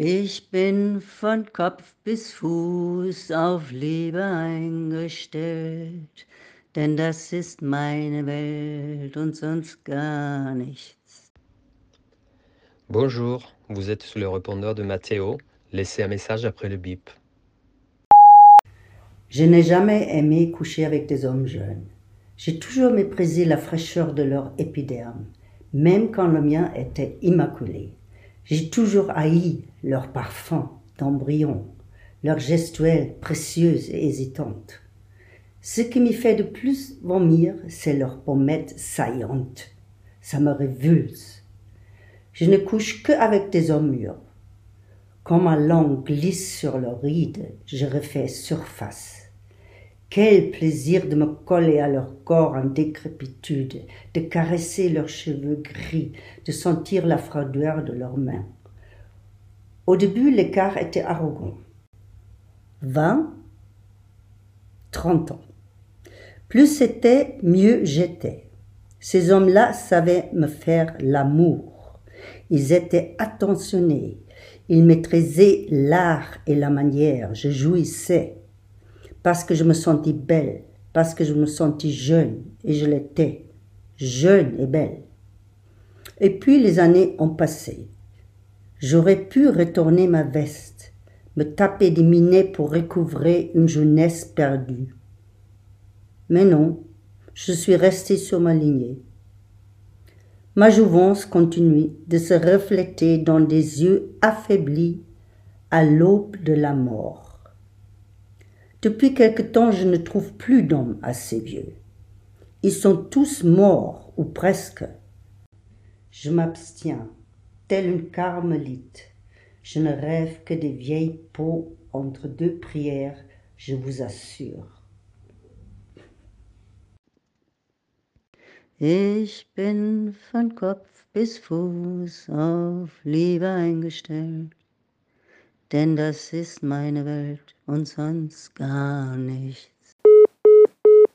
Ich bin von Kopf bis Fuß auf Liebe eingestellt, denn das ist meine Welt und sonst gar nichts. Bonjour, vous êtes sous le répondeur de Mathéo. Laissez un message après le bip. Je n'ai jamais aimé coucher avec des hommes jeunes. J'ai toujours méprisé la fraîcheur de leur épiderme, même quand le mien était immaculé. J'ai toujours haï leur parfum d'embryon, leur gestuelle précieuse et hésitante. Ce qui m'y fait de plus vomir, c'est leur pommette saillante. Ça me révulse. Je ne couche que avec des hommes mûrs. Quand ma langue glisse sur leurs rides, je refais surface. Quel plaisir de me coller à leur corps en décrépitude, de caresser leurs cheveux gris, de sentir la froideur de leurs mains. Au début, l'écart était arrogant. Vingt, trente ans. Plus c'était, mieux j'étais. Ces hommes-là savaient me faire l'amour. Ils étaient attentionnés. Ils maîtrisaient l'art et la manière. Je jouissais parce que je me sentis belle, parce que je me sentis jeune, et je l'étais, jeune et belle. Et puis les années ont passé. J'aurais pu retourner ma veste, me taper des minets pour recouvrer une jeunesse perdue. Mais non, je suis restée sur ma lignée. Ma jouvence continue de se refléter dans des yeux affaiblis à l'aube de la mort. Depuis quelque temps, je ne trouve plus d'hommes assez vieux. Ils sont tous morts, ou presque. Je m'abstiens, telle une carmélite. Je ne rêve que des vieilles peaux entre deux prières, je vous assure. Ich bin von Kopf bis Fuß auf Liebe eingestellt. Denn das ist meine Welt und sonst gar nichts.